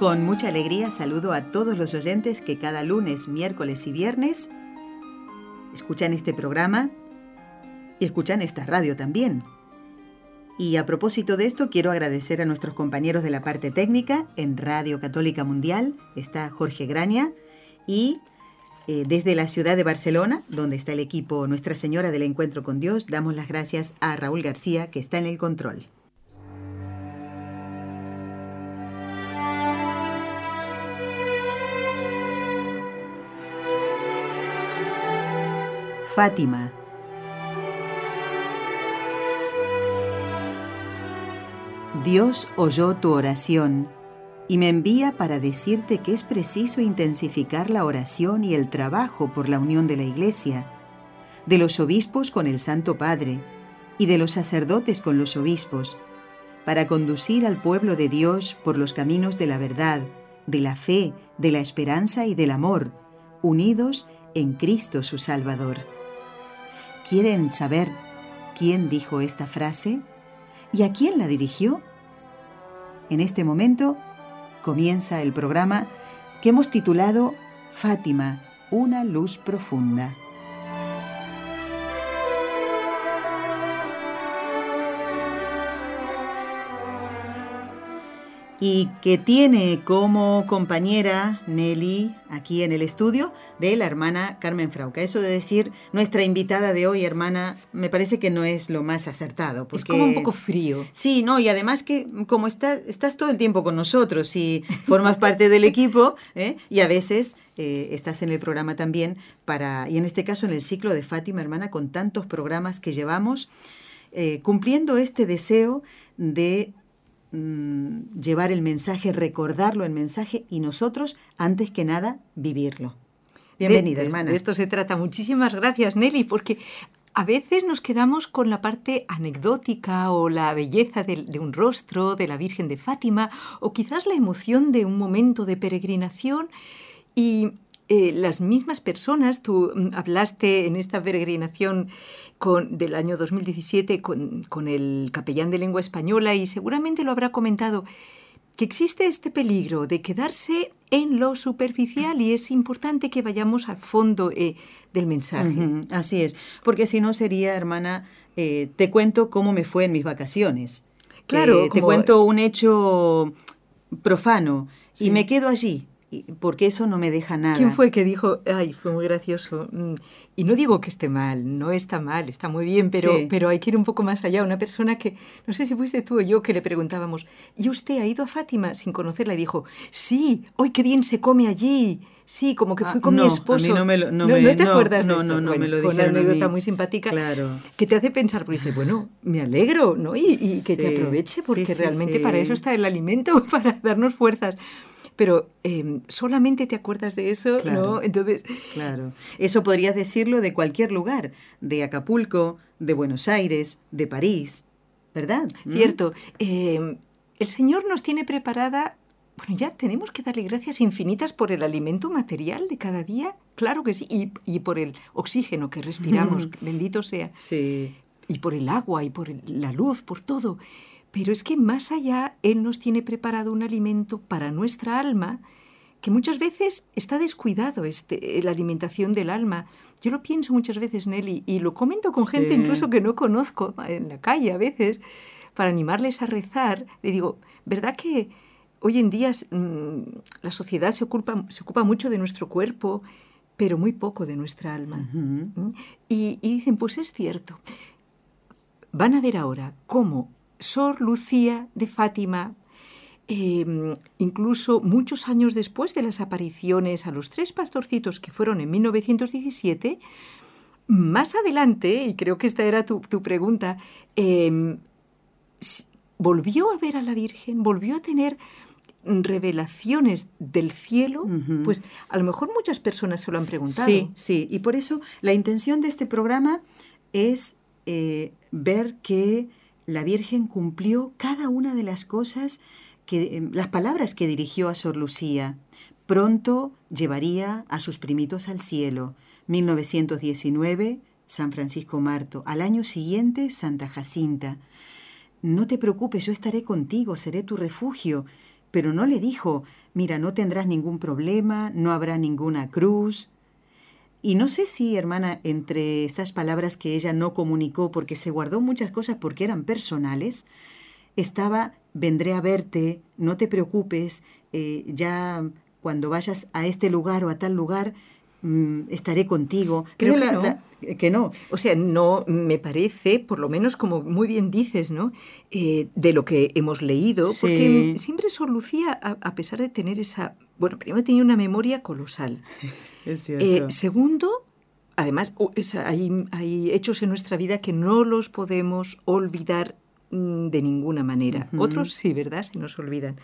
Con mucha alegría saludo a todos los oyentes que cada lunes, miércoles y viernes escuchan este programa y escuchan esta radio también. Y a propósito de esto, quiero agradecer a nuestros compañeros de la parte técnica en Radio Católica Mundial. Está Jorge Graña y eh, desde la ciudad de Barcelona, donde está el equipo Nuestra Señora del Encuentro con Dios, damos las gracias a Raúl García, que está en el control. Fátima. Dios oyó tu oración y me envía para decirte que es preciso intensificar la oración y el trabajo por la unión de la Iglesia, de los obispos con el Santo Padre y de los sacerdotes con los obispos, para conducir al pueblo de Dios por los caminos de la verdad, de la fe, de la esperanza y del amor, unidos en Cristo su Salvador. ¿Quieren saber quién dijo esta frase? ¿Y a quién la dirigió? En este momento comienza el programa que hemos titulado Fátima, una luz profunda. Y que tiene como compañera Nelly aquí en el estudio de la hermana Carmen Frauca. Eso de decir nuestra invitada de hoy, hermana, me parece que no es lo más acertado. Porque, es como un poco frío. Sí, no, y además que como estás, estás todo el tiempo con nosotros y formas parte del equipo ¿eh? y a veces eh, estás en el programa también para, y en este caso en el ciclo de Fátima, hermana, con tantos programas que llevamos. Eh, cumpliendo este deseo de Mm, llevar el mensaje, recordarlo el mensaje y nosotros, antes que nada, vivirlo. Bienvenida, hermana. De esto se trata. Muchísimas gracias, Nelly, porque a veces nos quedamos con la parte anecdótica o la belleza de, de, un rostro, de la Virgen de Fátima, o quizás la emoción de un momento de peregrinación. Y eh, las mismas personas, tú mm, hablaste en esta peregrinación con, del año 2017 con, con el capellán de lengua española y seguramente lo habrá comentado, que existe este peligro de quedarse en lo superficial y es importante que vayamos al fondo eh, del mensaje. así es, porque si no sería, hermana, eh, te cuento cómo me fue en mis vacaciones. Claro. Te cuento un hecho profano y me quedo allí porque eso no me deja nada. ¿Quién fue que dijo, ay, fue muy gracioso? Mm, y no digo que esté mal, no está mal, está muy bien, pero, pero hay que ir un poco más allá. Una persona que, no sé si fuiste tú o yo, que le preguntábamos, ¿y usted ha ido a Fátima sin conocerla? Y dijo, sí, hoy qué bien se come allí. Sí, como que fui ah, con mi esposo. no, me no, te acuerdas de esto? No, no, me lo Fue una anécdota muy simpática claro. que te hace pensar, porque dice, bueno, me alegro, ¿no? Y, que te aproveche, porque realmente para eso está el alimento, para darnos fuerzas pero em, solamente te acuerdas de eso, ¿no? Entonces... Claro. Eso podrías decirlo de cualquier lugar, de Acapulco, de Buenos Aires, de París, ¿verdad? ¿Mm? Cierto. Em, el Señor nos tiene preparada bueno, ya tenemos que darle gracias infinitas por el alimento material de cada día, claro que sí, y, por el oxígeno que respiramos, bendito sea. Sí. Y por el agua y por la luz, por todo. Pero es que más allá Él nos tiene preparado un alimento para nuestra alma que muchas veces está descuidado este, la alimentación del alma. Yo lo pienso muchas veces, Nelly, y lo comento con gente incluso que no conozco en la calle a veces, para animarles a rezar. Le digo, ¿verdad que hoy en día mm, la sociedad se ocupa, se ocupa mucho de nuestro cuerpo, pero muy poco de nuestra alma? ¿Mm? y, y dicen, pues es cierto. Van a ver ahora cómo Sor Lucía de Fátima, em, incluso muchos años después de las apariciones a los tres pastorcitos que fueron en 1917, más adelante, y creo que esta era tu, pregunta, em, volvió a ver a la Virgen, volvió a tener revelaciones del cielo, pues a lo mejor muchas personas se lo han preguntado. Sí, sí, y por eso la intención de este programa es eh, ver que la Virgen cumplió cada una de las cosas, que, em, las palabras que dirigió a Sor Lucía. Pronto llevaría a sus primitos al cielo. 1919, San Francisco Marto. Al año siguiente, Santa Jacinta. No te preocupes, yo estaré contigo, seré tu refugio. Pero no le dijo, mira, no tendrás ningún problema, no habrá ninguna cruz. Y no sé si, hermana, entre esas palabras que ella no comunicó porque se guardó muchas cosas porque eran personales, estaba, vendré a verte, no te preocupes, eh, ya cuando vayas a este lugar o a tal lugar, mm, estaré contigo. Creo que, no. que no. O sea, no me parece, por lo menos como muy bien dices, ¿no? Eh, de lo que hemos leído, porque siempre Sor Lucía, a pesar de tener esa bueno, primero tenía una memoria colosal. Es cierto. Eh, segundo, además, hay, hechos en nuestra vida que no los podemos olvidar mm, de ninguna manera. Otros sí, ¿verdad? Se nos olvidan.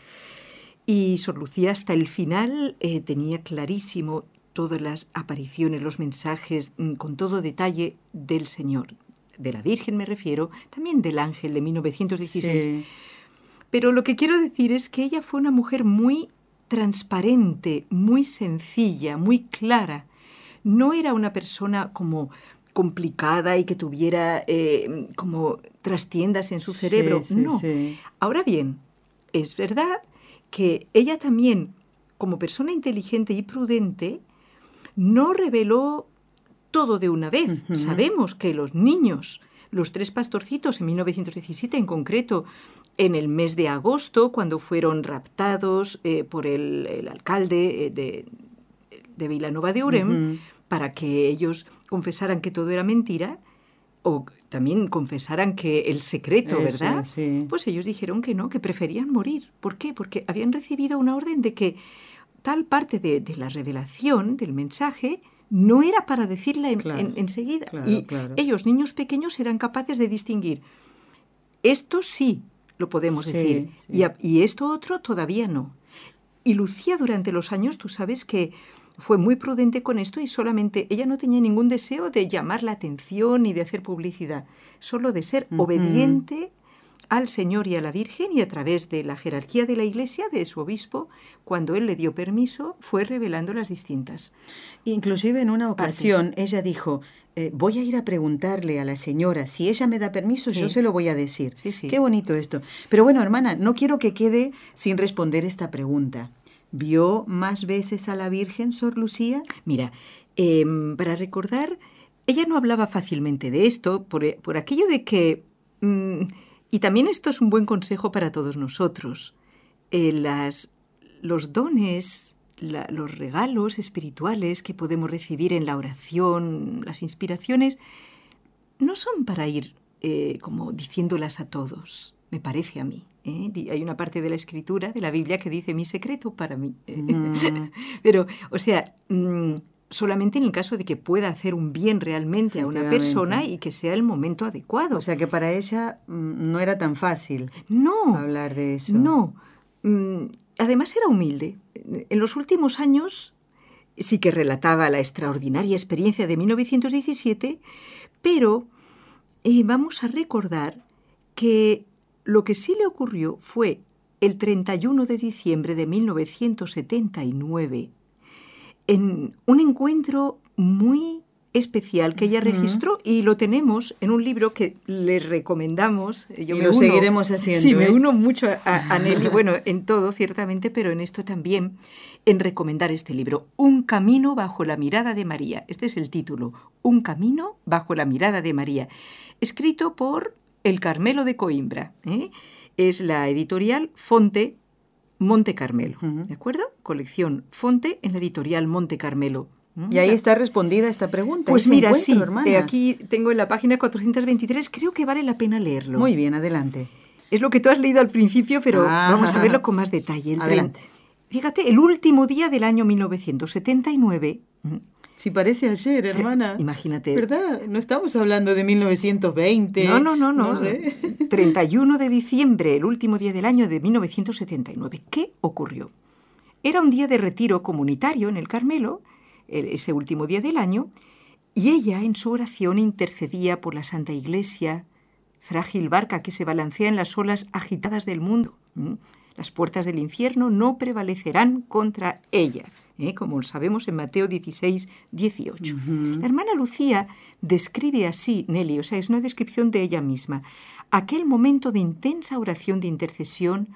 Y Sor Lucía hasta el final eh, tenía clarísimo todas las apariciones, los mensajes, mm, con todo detalle del Señor. De la Virgen me refiero, también del ángel de 1916. Pero lo que quiero decir es que ella fue una mujer muy transparente, muy sencilla, muy clara. No era una persona como complicada y que tuviera eh, como trastiendas en su cerebro. no. Ahora bien, es verdad que ella también, como persona inteligente y prudente, no reveló todo de una vez. Sabemos que los niños, los tres pastorcitos en 1917 en concreto, en el mes de agosto, cuando fueron raptados eh, por el, alcalde eh, de, de, Vilanova de Urem, para que ellos confesaran que todo era mentira, o también confesaran que el secreto, ¿verdad? Pues ellos dijeron que no, que preferían morir. ¿Por qué? Porque habían recibido una orden de que tal parte de, la revelación, del mensaje, no era para decirla enseguida. y ellos, niños pequeños, eran capaces de distinguir. Esto sí, lo podemos decir. Y, esto otro todavía no. Y Lucía durante los años, tú sabes que fue muy prudente con esto y solamente ella no tenía ningún deseo de llamar la atención ni de hacer publicidad, solo de ser obediente al Señor y a la Virgen y a través de la jerarquía de la Iglesia, de su obispo, cuando él le dio permiso, fue revelando las distintas. Inclusive en una ocasión ella dijo, eh, voy a ir a preguntarle a la señora, si ella me da permiso, yo se lo voy a decir. Qué bonito esto. Pero bueno, hermana, no quiero que quede sin responder esta pregunta. ¿Vio más veces a la Virgen, Sor Lucía? Mira, em, para recordar, ella no hablaba fácilmente de esto por, eh, aquello de que... Mm, y también esto es un buen consejo para todos nosotros. Eh, las, los dones los regalos espirituales que podemos recibir en la oración, las inspiraciones, no son para ir eh, como diciéndolas a todos, me parece a mí. ¿eh? Hay una parte de la escritura de la Biblia que dice mi secreto para mí. Mm. Pero, o sea, mm, solamente en el caso de que pueda hacer un bien realmente a una persona y que sea el momento adecuado. O sea que para ella mm, no era tan fácil no, hablar de eso. No. Además era humilde. En los últimos años sí que relataba la extraordinaria experiencia de 1917, pero eh, vamos a recordar que lo que sí le ocurrió fue el 31 de diciembre de 1979, en un encuentro muy especial que ella registró y lo tenemos en un libro que le recomendamos. Yo y lo seguiremos haciendo. Sí, me ¿eh? uno mucho a, Nelly, bueno, en todo ciertamente, pero en esto también, en recomendar este libro, Un camino bajo la mirada de María. Este es el título, Un camino bajo la mirada de María, escrito por El Carmelo de Coimbra. ¿eh? Es la editorial Fonte Monte Carmelo, ¿de acuerdo? Colección Fonte en la editorial Monte Carmelo. Y ahí está respondida esta pregunta. Pues mira, sí, aquí tengo en la página 423, creo que vale la pena leerlo. Muy bien, adelante. Es lo que tú has leído al principio, pero ah. vamos a verlo con más detalle. adelante. Fíjate, el último día del año 1979, Si parece ayer, hermana. Imagínate. ¿Verdad? No estamos hablando de 1920. No, no, no, no. 31 de diciembre, el último día del año de 1979. ¿Qué ocurrió? Era un día de retiro comunitario en el Carmelo, ese último día del año, y ella en su oración intercedía por la Santa Iglesia, frágil barca que se balancea en las olas agitadas del mundo. Las puertas del infierno no prevalecerán contra ella, ¿eh? como sabemos en Mateo 16, 18. La hermana Lucía describe así, Nelly, o sea, es una descripción de ella misma, aquel momento de intensa oración de intercesión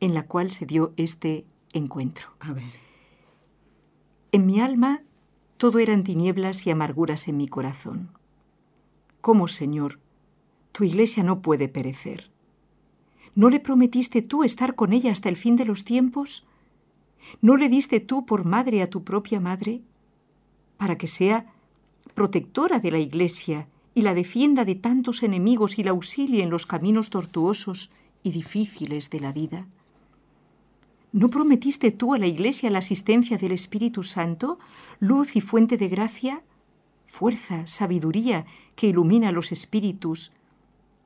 en la cual se dio este encuentro. A ver. En mi alma todo eran tinieblas y amarguras en mi corazón. ¿Cómo, Señor? Tu iglesia no puede perecer. ¿No le prometiste tú estar con ella hasta el fin de los tiempos? ¿No le diste tú por madre a tu propia madre? Para que sea protectora de la Iglesia y la defienda de tantos enemigos y la auxilie en los caminos tortuosos y difíciles de la vida. ¿No prometiste tú a la Iglesia la asistencia del Espíritu Santo, luz y fuente de gracia, fuerza, sabiduría que ilumina los espíritus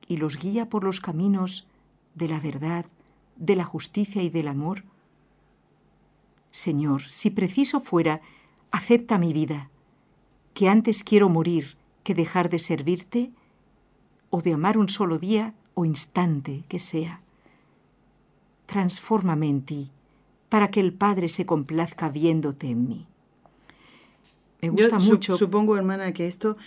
y los guía por los caminos de la verdad, de la justicia y del amor? Señor, si preciso fuera, acepta mi vida, que antes quiero morir que dejar de servirte o de amar un solo día o instante que sea. Transfórmame en ti, para que el Padre se complazca viéndote en mí. Me gusta mucho. supongo, hermana, que esto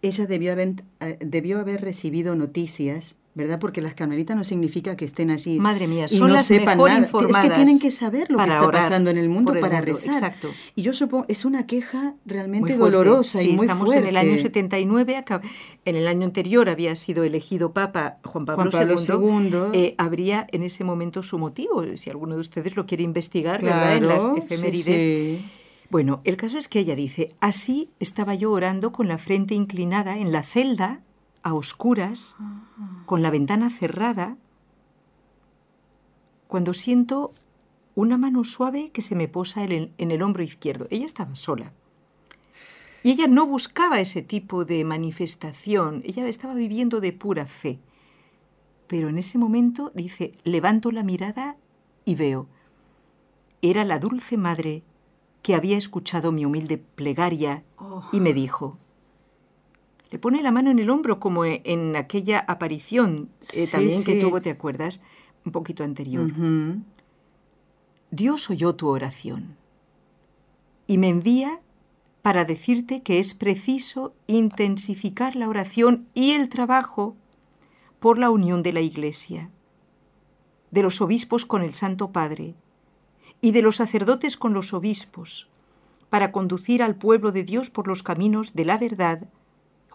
ella debió haber, eh, debió haber recibido noticias ¿verdad? Porque las carmelitas no significa que estén allí Madre mía, y son no las sepan mejor nada. informadas es que tienen que saber lo que está pasando en el mundo el para mundo, rezar. exacto. Y yo supongo, es una queja realmente dolorosa Sí, y muy estamos fuerte. en el año 79, acá- en el año anterior había sido elegido Papa Juan Pablo, Juan Pablo II. II. Eh, habría en ese momento su motivo, si alguno de ustedes lo quiere investigar, ¿verdad? En Claro, las sí, efemérides. sí. Bueno, el caso es que ella dice, así estaba yo orando con la frente inclinada en la celda, a oscuras, con la ventana cerrada, cuando siento una mano suave que se me posa en el, hombro izquierdo. Ella estaba sola. Y ella no buscaba ese tipo de manifestación, ella estaba viviendo de pura fe. Pero en ese momento dice, levanto la mirada y veo. Era la dulce madre que había escuchado mi humilde plegaria y me dijo, le pone la mano en el hombro como e- en aquella aparición eh, Sí, también que tuvo, ¿te acuerdas? Un poquito anterior. Dios oyó tu oración y me envía para decirte que es preciso intensificar la oración y el trabajo por la unión de la Iglesia, de los obispos con el Santo Padre y de los sacerdotes con los obispos, para conducir al pueblo de Dios por los caminos de la verdad.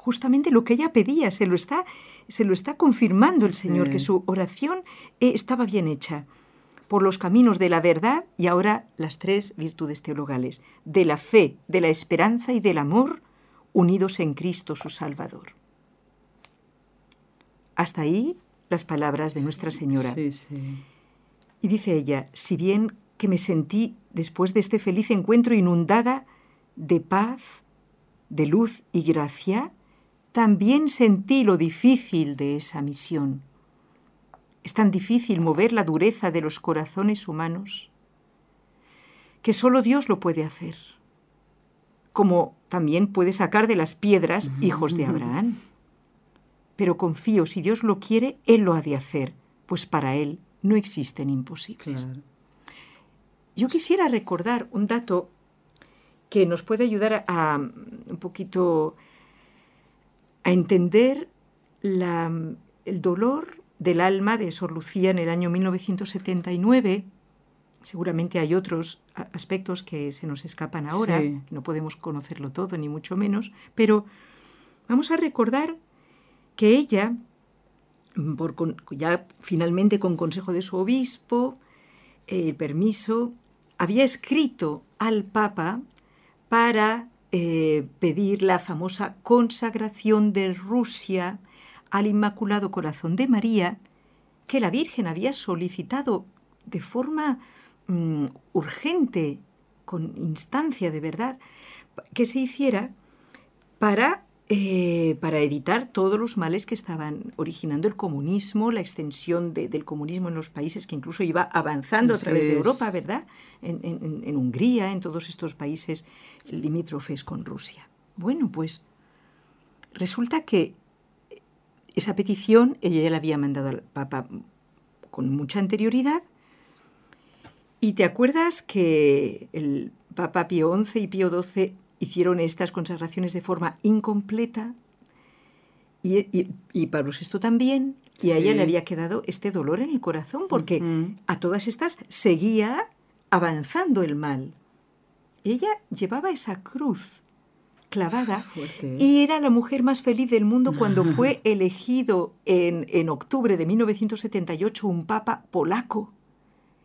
Justamente lo que ella pedía, se lo está, se lo está confirmando el Señor, Sí. que su oración eh, estaba bien hecha por los caminos de la verdad y ahora las tres virtudes teologales, de la fe, de la esperanza y del amor, unidos en Cristo su Salvador. Hasta ahí las palabras de Nuestra Señora. Sí, sí. Y dice ella, si bien que me sentí después de este feliz encuentro inundada de paz, de luz y gracia, también sentí lo difícil de esa misión. Es tan difícil mover la dureza de los corazones humanos que solo Dios lo puede hacer, como también puede sacar de las piedras hijos de Abraham. Pero confío, si Dios lo quiere, Él lo ha de hacer, pues para Él no existen imposibles. Claro. Yo quisiera recordar un dato que nos puede ayudar a, a, un poquito a entender la- el dolor del alma de Sor Lucía en el año 1979. Seguramente hay otros aspectos que se nos escapan ahora, Sí. no podemos conocerlo todo, ni mucho menos, pero vamos a recordar que ella, por con- ya finalmente con consejo de su obispo, eh, el permiso, había escrito al Papa para eh, pedir la famosa consagración de Rusia al Inmaculado Corazón de María, que la Virgen había solicitado de forma mm, urgente, con instancia de verdad, que se hiciera para, eh, para evitar todos los males que estaban originando el comunismo, la extensión del comunismo en los países que incluso iba avanzando a través de Europa, ¿verdad? En, Hungría, en todos estos países limítrofes con Rusia. Bueno, pues resulta que esa petición ella ya la había mandado al Papa con mucha anterioridad. Y te acuerdas que el Papa Pío XI y Pío XII hicieron estas consagraciones de forma incompleta y, Pablo VI también, y a ella le había quedado este dolor en el corazón porque a todas estas seguía avanzando el mal. Ella llevaba esa cruz clavada y era la mujer más feliz del mundo cuando fue elegido en, en octubre de 1978 un papa polaco.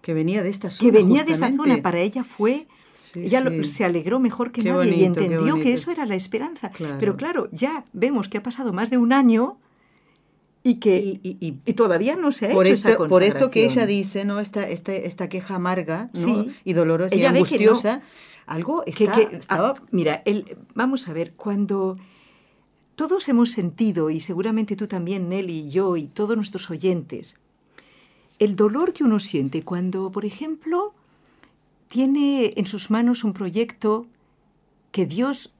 Que venía de esta zona. Que venía de esa zona. Para ella fue ella se alegró mejor que nadie y entendió que eso era la esperanza. Pero claro, ya vemos que ha pasado más de un año y que y, todavía no se ha por hecho esto, esa Por esto que ella dice, ¿no? Esta, esta, esta queja amarga y dolorosa y angustiosa, algo está, que, ah, mira, el, vamos a ver, cuando todos hemos sentido, y seguramente tú también, Nelly, y yo, y todos nuestros oyentes, el dolor que uno siente cuando, por ejemplo, tiene en sus manos un proyecto que Dios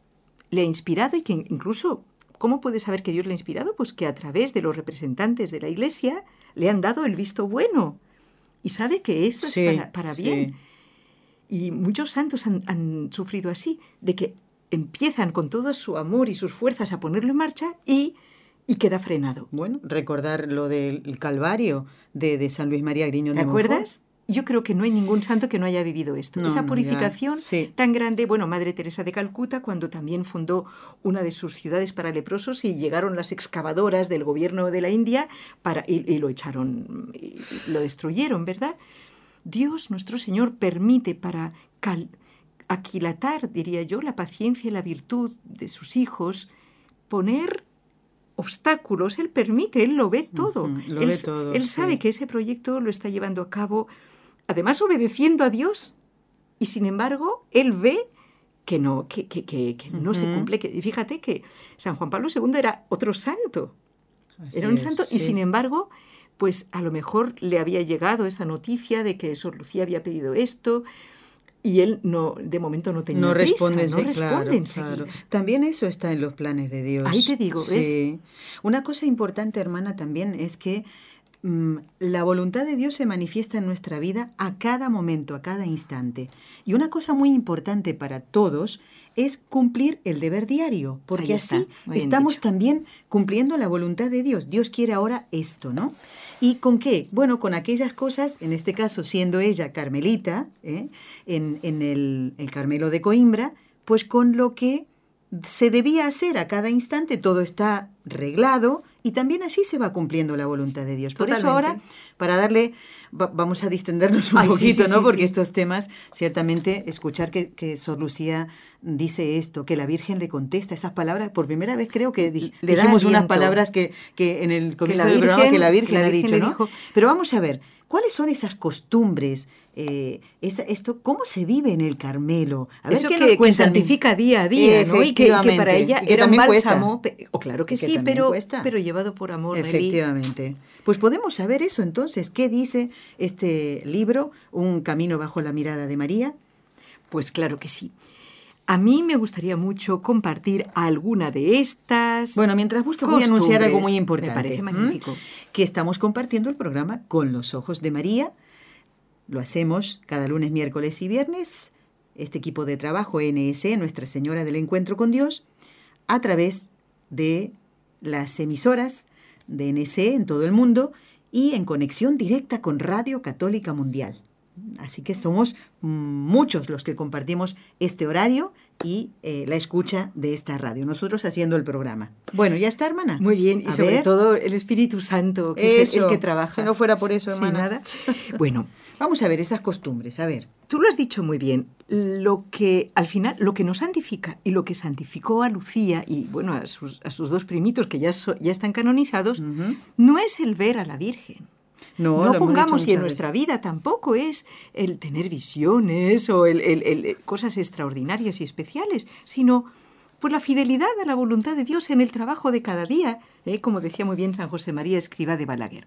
le ha inspirado y que incluso, ¿cómo puede saber que Dios le ha inspirado? Pues que a través de los representantes de la Iglesia le han dado el visto bueno y sabe que eso es para, bien. Y muchos santos han, sufrido así, de que empiezan con todo su amor y sus fuerzas a ponerlo en marcha y, y queda frenado. Bueno, recordar lo del Calvario de, San Luis María Griñón de ¿Te acuerdas? Yo creo que no hay ningún santo que no haya vivido esto. Esa purificación tan grande, bueno, Madre Teresa de Calcuta, cuando también fundó una de sus ciudades para leprosos y llegaron las excavadoras del gobierno de la India para, y, lo echaron, lo destruyeron, ¿verdad? Dios, nuestro Señor, permite para aquilatar, diría yo, la paciencia y la virtud de sus hijos, poner obstáculos, Él permite, Él lo ve todo. lo él, ve todo él sabe que ese proyecto lo está llevando a cabo además obedeciendo a Dios. Y sin embargo, él ve que no, que, no se cumple. y fíjate que San Juan Pablo II era otro santo. era un santo y sin embargo, pues a lo mejor le había llegado esa noticia de que Sor Lucía había pedido esto, y él no de momento no tenía no responde, no responde claro, También eso está en los planes de Dios. Ahí te digo, sí. Una cosa importante, hermana, también es que la voluntad de Dios se manifiesta en nuestra vida a cada momento, a cada instante. Y una cosa muy importante para todos es cumplir el deber diario, porque así estamos también cumpliendo la voluntad de Dios. Dios quiere ahora esto, ¿no? ¿Y con qué? Bueno, con aquellas cosas, en este caso siendo ella carmelita, ¿eh? en, el, el Carmelo de Coimbra, pues con lo que se debía hacer a cada instante, todo está reglado y también así se va cumpliendo la voluntad de Dios. Por eso ahora, para darle, vamos a distendernos un poquito, ¿no? Porque estos temas, ciertamente, escuchar que, que, Sor Lucía dice esto, que la Virgen le contesta esas palabras, por primera vez creo que le dijimos unas palabras que, que, en el comienzo del programa que la Virgen, ha dicho, ¿no? Pero vamos a ver, ¿cuáles son esas costumbres? Eh, esto, ¿cómo se vive en el Carmelo? A ver Eso qué que, nos santifica día a día, ¿no? Y que, para ella era un bálsamo. O claro que, sí, pero, pero llevado por amor. Efectivamente. Pues podemos saber eso entonces. ¿Qué dice este libro, Un camino bajo la mirada de María? Pues claro que sí. A mí me gustaría mucho compartir alguna de estas. Bueno, mientras busco voy a anunciar algo muy importante. Me parece magnífico. Que estamos compartiendo el programa Con los Ojos de María lo hacemos cada lunes, miércoles y viernes, este equipo de trabajo NS, Nuestra Señora del Encuentro con Dios, a través de las emisoras de NS en todo el mundo y en conexión directa con Radio Católica Mundial. Así que somos muchos los que compartimos este horario y eh, la escucha de esta radio. Nosotros haciendo el programa. Bueno, ya está, hermana. Muy bien, y sobre todo el Espíritu Santo, que es el, que trabaja. No fuera por eso, hermana. nada. Bueno, vamos a ver esas costumbres, a ver. Tú lo has dicho muy bien. Lo que al final, lo que nos santifica y lo que santificó a Lucía y bueno a sus, a sus dos primitos que ya, ya están canonizados, no es el ver a la Virgen No, no pongamos, y en nuestra vida tampoco es el tener visiones o el, cosas extraordinarias y especiales, sino por la fidelidad a la voluntad de Dios en el trabajo de cada día, ¿eh? como decía muy bien San José María Escriba de Balaguer.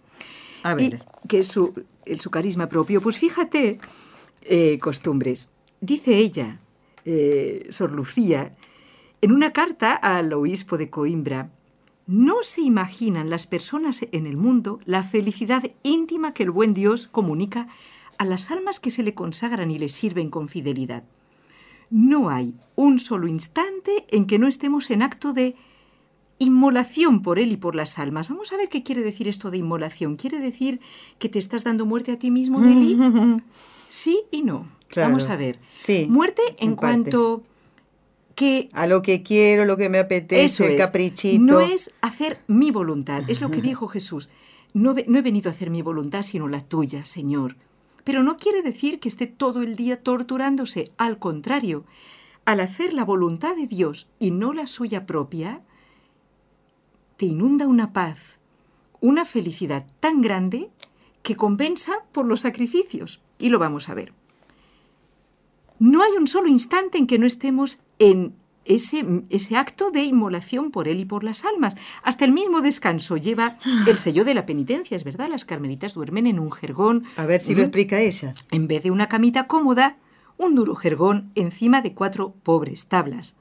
A ver. que es su, su carisma propio. Pues fíjate, eh, costumbres. Dice ella, eh, Sor Lucía, en una carta al obispo de Coimbra, no se imaginan las personas en el mundo la felicidad íntima que el buen Dios comunica a las almas que se le consagran y le sirven con fidelidad. No hay un solo instante en que no estemos en acto de inmolación por él y por las almas. Vamos a ver qué quiere decir esto de inmolación. ¿Quiere decir que te estás dando muerte a ti mismo, Nelly? sí y no. Vamos a ver. Sí, muerte en, cuanto que... A lo que quiero, lo que me apetece, el caprichito. No es hacer mi voluntad, es lo que dijo Jesús. No, no he venido a hacer mi voluntad, sino la tuya, Señor. Pero no quiere decir que esté todo el día torturándose. Al contrario, al hacer la voluntad de Dios y no la suya propia, te inunda una paz, una felicidad tan grande que compensa por los sacrificios. Y lo vamos a ver. No hay un solo instante en que no estemos en ese, ese, acto de inmolación por él y por las almas. Hasta el mismo descanso lleva el sello de la penitencia, es verdad, las carmelitas duermen en un jergón. A ver si lo explica ella. En vez de una camita cómoda, un duro jergón encima de cuatro pobres tablas.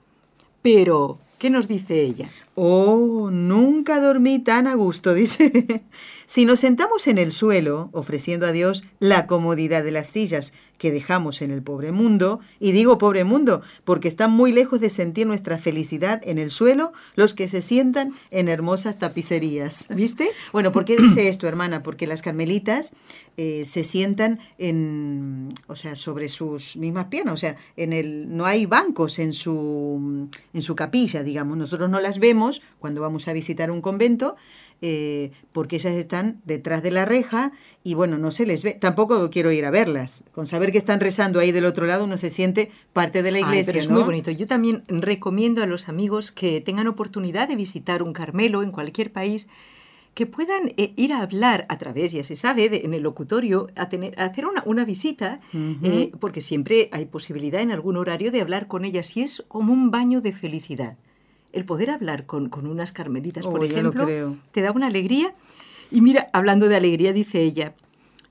Pero, ¿qué nos dice ella? Oh, nunca dormí tan a gusto, dice. si nos sentamos en el suelo, ofreciendo a Dios la comodidad de las sillas que dejamos en el pobre mundo, y digo pobre mundo porque están muy lejos de sentir nuestra felicidad en el suelo los que se sientan en hermosas tapicerías. ¿Viste? Bueno, ¿por qué dice esto, hermana? Porque las carmelitas eh, se sientan en, o sea, sobre sus mismas piernas, o sea, en el, no hay bancos en su, en su capilla, digamos, nosotros no las vemos cuando vamos a visitar un convento, eh, porque ellas están detrás de la reja y bueno, no se les ve. Tampoco quiero ir a verlas. Con saber que están rezando ahí del otro lado, uno se siente parte de la iglesia. es muy bonito. Yo también recomiendo a los amigos que tengan oportunidad de visitar un Carmelo en cualquier país que puedan eh, ir a hablar a través, ya se sabe, en el locutorio, a, tener, hacer una, una visita, eh, porque siempre hay posibilidad en algún horario de hablar con ellas y es como un baño de felicidad el poder hablar con, unas carmelitas, por oh, ejemplo, te da una alegría. Y mira, hablando de alegría, dice ella,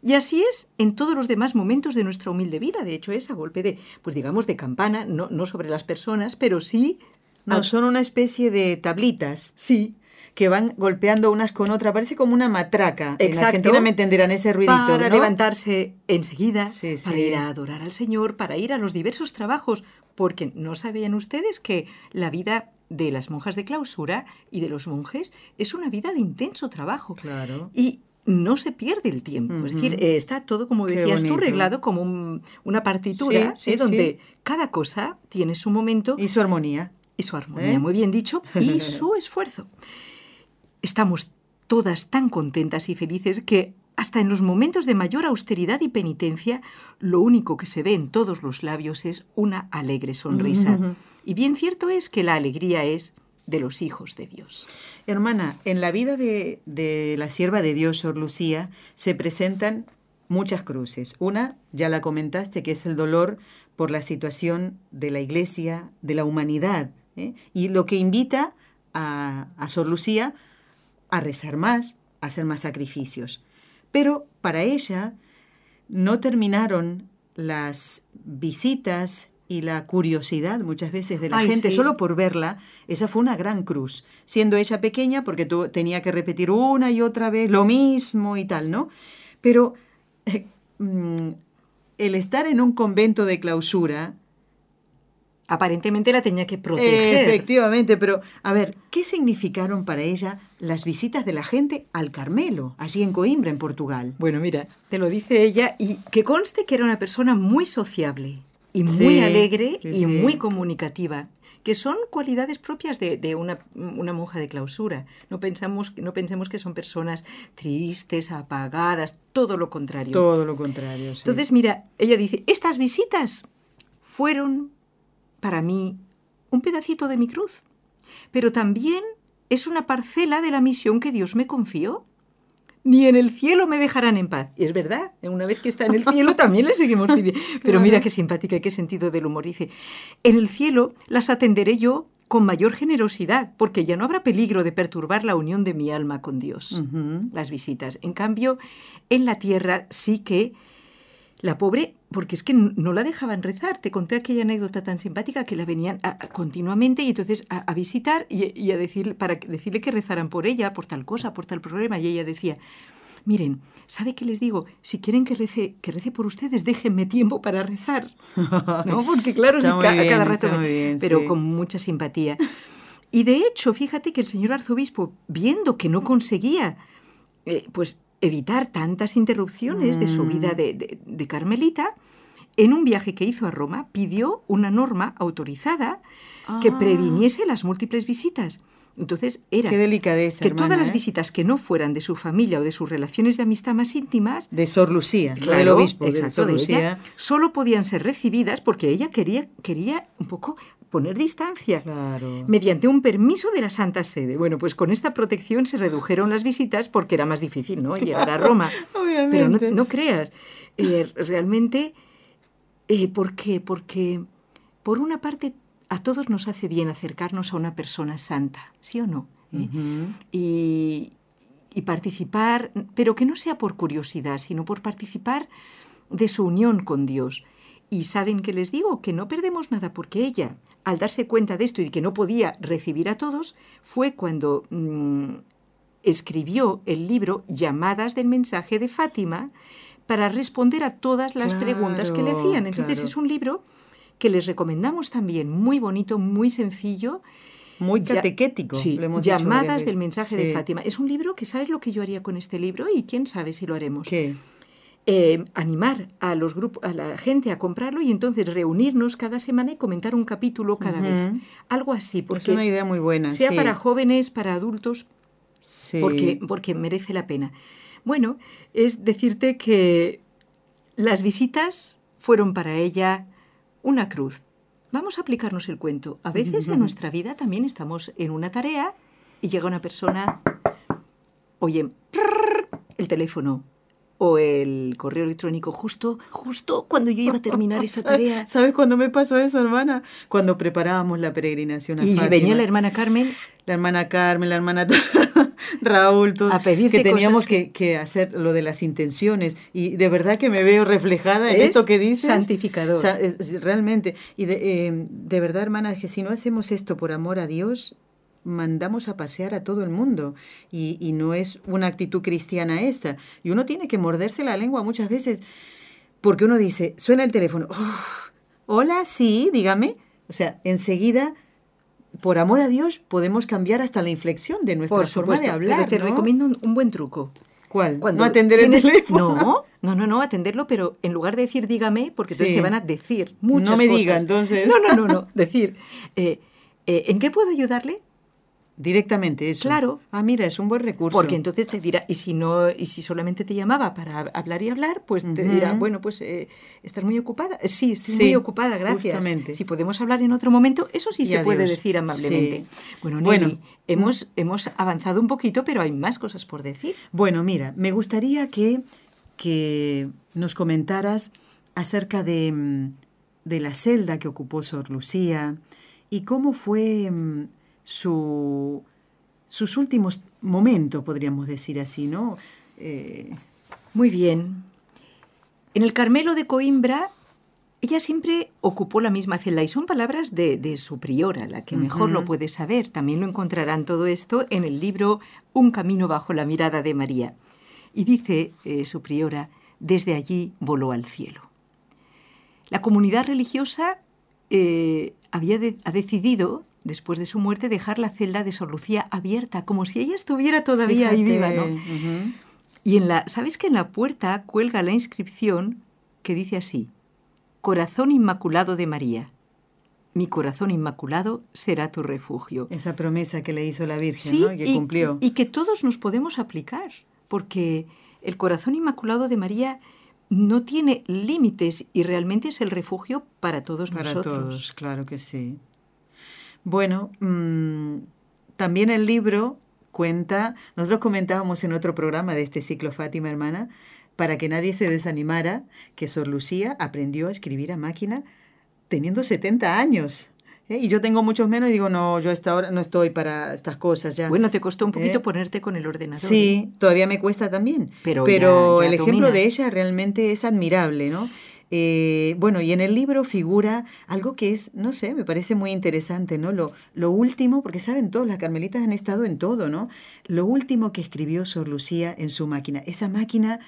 y así es en todos los demás momentos de nuestra humilde vida. De hecho, es a golpe de, pues digamos, de campana, no, no sobre las personas, pero sí... No, son una especie de tablitas. Sí, que van golpeando unas con otras. Parece como una matraca. Exacto. En Argentina me entenderán ese ruidito. Para levantarse enseguida, para ir a adorar al Señor, para ir a los diversos trabajos, porque no sabían ustedes que la vida de las monjas de clausura y de los monjes es una vida de intenso trabajo. Claro. Y no se pierde el tiempo. Es decir, eh, está todo, como decías tú, reglado como una partitura, ¿eh? donde cada cosa tiene su momento. Y su armonía. Y su armonía, ¿Eh? muy bien dicho, y su esfuerzo. Estamos todas tan contentas y felices que hasta en los momentos de mayor austeridad y penitencia, lo único que se ve en todos los labios es una alegre sonrisa. Y bien cierto es que la alegría es de los hijos de Dios. Hermana, en la vida de, la sierva de Dios, Sor Lucía, se presentan muchas cruces. Una, ya la comentaste, que es el dolor por la situación de la iglesia, de la humanidad, ¿eh? y lo que invita a, a Sor Lucía a rezar más, a hacer más sacrificios. Pero para ella no terminaron las visitas y la curiosidad muchas veces de la gente solo por verla, esa fue una gran cruz, siendo ella pequeña porque tú, tenía que repetir una y otra vez lo mismo y tal, ¿no? Pero eh, mm, el estar en un convento de clausura... Aparentemente la tenía que proteger. Efectivamente, pero a ver, ¿qué significaron para ella las visitas de la gente al Carmelo, allí en Coimbra, en Portugal? Bueno, mira, te lo dice ella y que conste que era una persona muy sociable y muy alegre y muy comunicativa que son cualidades propias de, una, monja de clausura. No, pensamos, no pensemos que son personas tristes, apagadas, todo lo contrario. Todo lo contrario. Entonces, mira, ella dice, estas visitas fueron para mí un pedacito de mi cruz, pero también es una parcela de la misión que Dios me confió. Ni en el cielo me dejarán en paz. Y es verdad, una vez que está en el cielo también le seguimos pidiendo. Pero mira qué simpática y qué sentido del humor. Dice, en el cielo las atenderé yo con mayor generosidad, porque ya no habrá peligro de perturbar la unión de mi alma con Dios. Las visitas. En cambio, en la tierra sí que la pobre, porque es que no la dejaban rezar. Te conté aquella anécdota tan simpática que la venían continuamente y entonces a, visitar y, a decir, para decirle que rezaran por ella, por tal cosa, por tal problema. Y ella decía, miren, ¿sabe qué les digo? Si quieren que rece, que rece por ustedes, déjenme tiempo para rezar. ¿No? Porque claro, si cada rato... pero con mucha simpatía. Y de hecho, fíjate que el señor arzobispo, viendo que no conseguía, eh, pues evitar tantas interrupciones de su vida mm. de, Carmelita, en un viaje que hizo a Roma pidió una norma autorizada que ah. previniese las múltiples visitas. Entonces era Qué delicadeza, que todas las ¿eh? visitas que no fueran de su familia o de sus relaciones de amistad más íntimas de Sor Lucía, del obispo, exacto, de, Lucía, solo podían ser recibidas porque ella quería quería un poco poner distancia mediante un permiso de la Santa Sede. Bueno, pues con esta protección se redujeron las visitas porque era más difícil, ¿no? Llegar a Roma. Pero no, creas, eh, realmente, eh, ¿por qué? Porque por una parte a todos nos hace bien acercarnos a una persona santa, ¿sí o no? ¿Eh? y, y participar, pero que no sea por curiosidad, sino por participar de su unión con Dios. Y saben que les digo que no perdemos nada porque ella, al darse cuenta de esto y que no podía recibir a todos, fue cuando mm, escribió el libro Llamadas del mensaje de Fátima para responder a todas las preguntas que le hacían. Entonces es un libro que les recomendamos también, muy bonito, muy sencillo. Muy catequético. Sí, Llamadas del mensaje de Fátima. Es un libro que sabes lo que yo haría con este libro y quién sabe si lo haremos. ¿Qué? Eh, animar a los grupos, a la gente a comprarlo y entonces reunirnos cada semana y comentar un capítulo cada vez. Algo así. Porque es una idea muy buena. Sea para jóvenes, para adultos, porque, porque merece la pena. Bueno, es decirte que las visitas fueron para ella una cruz. Vamos a aplicarnos el cuento. A veces en nuestra vida también estamos en una tarea y llega una persona, oye, el teléfono, o el correo electrónico justo, justo cuando yo iba a terminar esa tarea. ¿Sabes cuándo me pasó eso, hermana? Cuando preparábamos la peregrinación a Y venía la hermana Carmen. La hermana Carmen, la hermana Raúl, todo, a pedirte que teníamos que... hacer lo de las intenciones y de verdad que me veo reflejada en esto que dices. Santificador. realmente. Y de, eh, de verdad, hermana, que si no hacemos esto por amor a Dios, mandamos a pasear a todo el mundo y, no es una actitud cristiana esta. Y uno tiene que morderse la lengua muchas veces porque uno dice, suena el teléfono, oh, hola, sí, dígame. O sea, enseguida, por amor a Dios, podemos cambiar hasta la inflexión de nuestra forma de hablar. te recomiendo un, buen truco. ¿Cuál? Cuando ¿No atender el teléfono? No, no, no, no, atenderlo, pero en lugar de decir dígame, porque entonces te van a decir muchas No me cosas. diga, entonces. No, no, no, no, decir, eh, eh, ¿en qué puedo ayudarle? Directamente eso. Claro. Ah, mira, es un buen recurso. Porque entonces te dirá, y si no, y si solamente te llamaba para hablar y hablar, pues te dirá, bueno, pues eh, estás muy ocupada. Sí, estoy muy ocupada, gracias. Justamente. Si podemos hablar en otro momento, eso sí se puede decir amablemente. Bueno, Nelly, hemos, hemos avanzado un poquito, pero hay más cosas por decir. Bueno, mira, me gustaría que, que nos comentaras acerca de, mm, de la celda que ocupó Sor Lucía y cómo fue mm, su, sus últimos momentos, podríamos decir así, ¿no? Eh, Muy bien. En el Carmelo de Coimbra, ella siempre ocupó la misma celda y son palabras de, su priora, la que mejor lo puede saber. También lo encontrarán todo esto en el libro Un camino bajo la mirada de María. Y dice eh, su priora, desde allí voló al cielo. La comunidad religiosa eh, había ha decidido después de su muerte, dejar la celda de Sor Lucía abierta, como si ella estuviera todavía ahí viva, ¿no? Y en la, ¿sabes que en la puerta cuelga la inscripción que dice así: Corazón Inmaculado de María. Mi corazón inmaculado será tu refugio. Esa promesa que le hizo la Virgen, ¿no? Y que cumplió. Y, que todos nos podemos aplicar, porque el corazón inmaculado de María no tiene límites y realmente es el refugio para todos nosotros. Para todos, claro que sí. Bueno, mm, también el libro cuenta, nosotros comentábamos en otro programa de este ciclo Fátima, hermana, para que nadie se desanimara, que Sor Lucía aprendió a escribir a máquina teniendo 70 años. ¿eh? Y yo tengo muchos menos y digo, no, yo a esta hora no estoy para estas cosas ya. Bueno, te costó un poquito ¿Eh? ponerte con el ordenador. Sí, todavía me cuesta también. Pero, Pero el ejemplo de ella realmente es admirable, ¿no? Bueno, y en el libro figura algo que es, no sé, me parece muy interesante, ¿no? Lo, lo último, porque saben todos, las carmelitas han estado en todo, ¿no? Lo último que escribió Sor Lucía en su máquina, esa máquina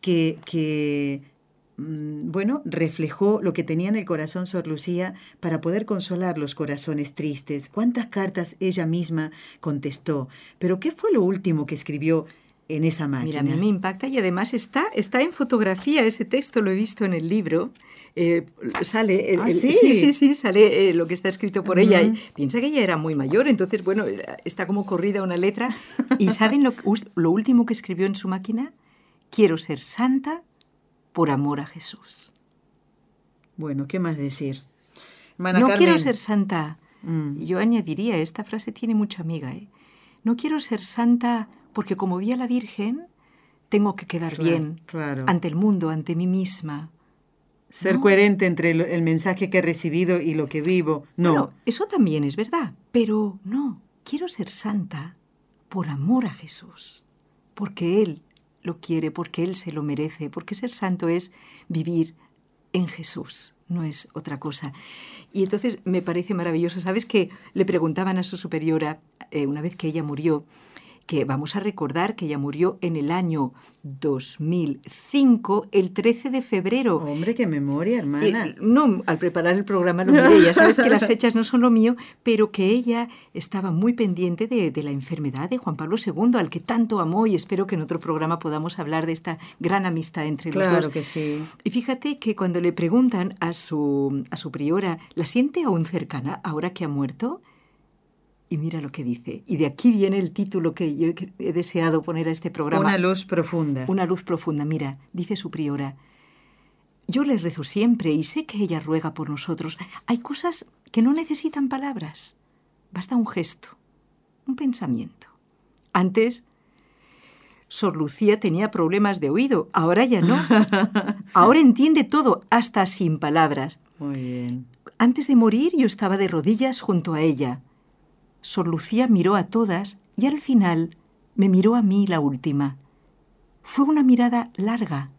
que, que Mm, bueno, reflejó lo que tenía en el corazón Sor Lucía para poder consolar los corazones tristes. ¿Cuántas cartas ella misma contestó? Pero ¿qué fue lo último que escribió en esa máquina? Mira, a mí me impacta y además está, está en fotografía, ese texto lo he visto en el libro. Eh, sale ¿Ah, sí? sí? sí sale eh, lo que está escrito por ella y piensa que ella era muy mayor entonces bueno está como corrida una letra y saben lo, lo último que escribió en su máquina quiero ser santa por amor a Jesús. Bueno, ¿qué más decir? no quiero ser santa. Mm. Yo añadiría, esta frase tiene mucha amiga. ¿eh? No quiero ser santa porque como vi a la Virgen, tengo que quedar bien ante el mundo, ante mí misma. Ser coherente entre el, mensaje que he recibido y lo que vivo. No. eso también es verdad. Pero no, quiero ser santa por amor a Jesús. Porque Él lo quiere porque Él se lo merece, porque ser santo es vivir en Jesús, no es otra cosa. Y entonces me parece maravilloso. ¿Sabes que le preguntaban a su superiora, eh, una vez que ella murió, que vamos a recordar que ella murió en el año 2005, el 13 de febrero. Hombre, qué memoria, hermana. Eh, no, al preparar el programa lo miré, ya sabes que las fechas no son lo mío, pero que ella estaba muy pendiente de, de, la enfermedad de Juan Pablo II, al que tanto amó, y espero que en otro programa podamos hablar de esta gran amistad entre los dos. Claro que sí. Y fíjate que cuando le preguntan a su, a su priora, ¿la siente aún cercana ahora que ha muerto? Y mira lo que dice. Y de aquí viene el título que yo he deseado poner a este programa. Una luz profunda. Una luz profunda. Mira, dice su priora. Yo le rezo siempre y sé que ella ruega por nosotros. Hay cosas que no necesitan palabras. Basta un gesto, un pensamiento. Antes, Sor Lucía tenía problemas de oído, ahora ya no. Ahora entiende todo, hasta sin palabras. Muy bien. Antes de morir yo estaba de rodillas junto a ella. Sor Lucía miró a todas y al final me miró a mí la última. Fue una mirada larga,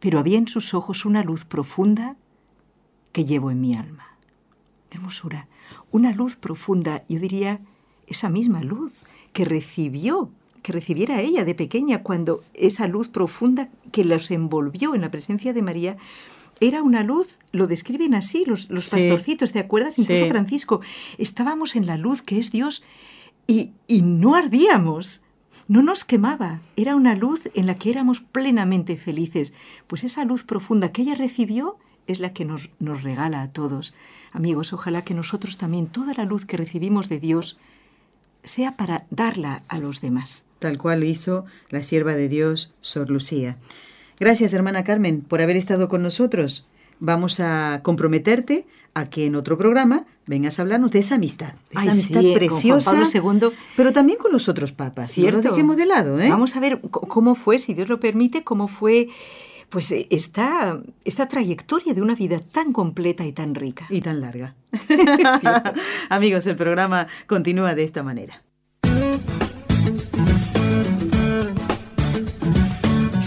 pero había en sus ojos una luz profunda que llevo en mi alma. Hermosura, una luz profunda, yo diría esa misma luz que recibió, que recibiera ella de pequeña cuando esa luz profunda que los envolvió en la presencia de María era una luz, lo describen así los, pastorcitos, ¿te acuerdas? Incluso Francisco, estábamos en la luz que es Dios y, no ardíamos, no nos quemaba, era una luz en la que éramos plenamente felices. Pues esa luz profunda que ella recibió es la que nos, nos regala a todos. Amigos, ojalá que nosotros también, toda la luz que recibimos de Dios, sea para darla a los demás. Tal cual hizo la sierva de Dios, Sor Lucía. Gracias, hermana Carmen, por haber estado con nosotros. Vamos a comprometerte a que en otro programa vengas a hablarnos de esa amistad, esa amistad preciosa, con Pablo pero también con los otros papas. No lo dejemos de lado, ¿eh? Vamos a ver cómo fue, si Dios lo permite, cómo fue pues esta, esta trayectoria de una vida tan completa y tan rica. Y tan larga. Amigos, el programa continúa de esta manera.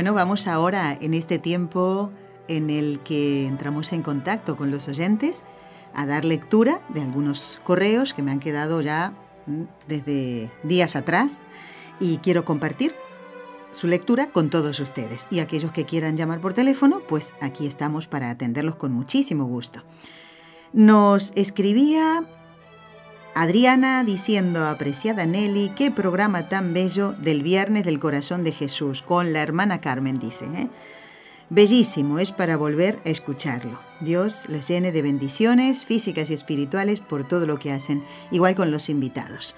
Bueno, vamos ahora en este tiempo en el que entramos en contacto con los oyentes a dar lectura de algunos correos que me han quedado ya desde días atrás y quiero compartir su lectura con todos ustedes. Y aquellos que quieran llamar por teléfono, pues aquí estamos para atenderlos con muchísimo gusto. Nos escribía Adriana diciendo, apreciada Nelly, qué programa tan bello del Viernes del Corazón de Jesús, con la hermana Carmen, dice. ¿eh? Bellísimo, es para volver a escucharlo. Dios les llene de bendiciones físicas y espirituales por todo lo que hacen, igual con los invitados.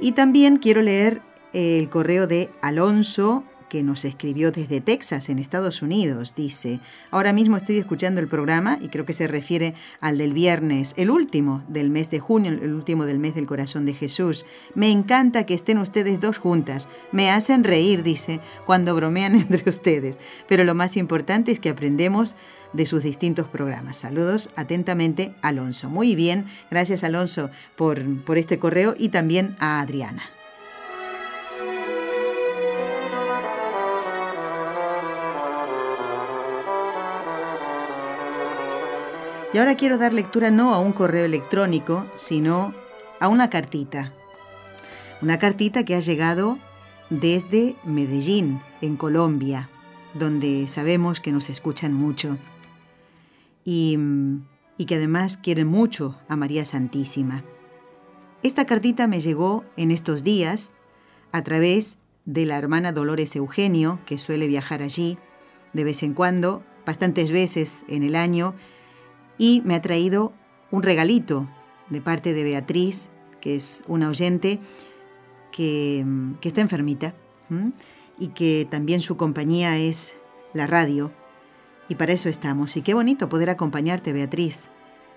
Y también quiero leer el correo de Alonso que nos escribió desde Texas, en Estados Unidos. Dice, ahora mismo estoy escuchando el programa y creo que se refiere al del viernes, el último del mes de junio, el último del mes del corazón de Jesús. Me encanta que estén ustedes dos juntas. Me hacen reír, dice, cuando bromean entre ustedes. Pero lo más importante es que aprendemos de sus distintos programas. Saludos atentamente, Alonso. Muy bien, gracias Alonso por, por este correo y también a Adriana. Y ahora quiero dar lectura no a un correo electrónico, sino a una cartita. Una cartita que ha llegado desde Medellín, en Colombia, donde sabemos que nos escuchan mucho y, y que además quieren mucho a María Santísima. Esta cartita me llegó en estos días a través de la hermana Dolores Eugenio, que suele viajar allí de vez en cuando, bastantes veces en el año, y me ha traído un regalito de parte de Beatriz, que es una oyente que, está enfermita y que también su compañía es la radio. Y para eso estamos. Y qué bonito poder acompañarte, Beatriz,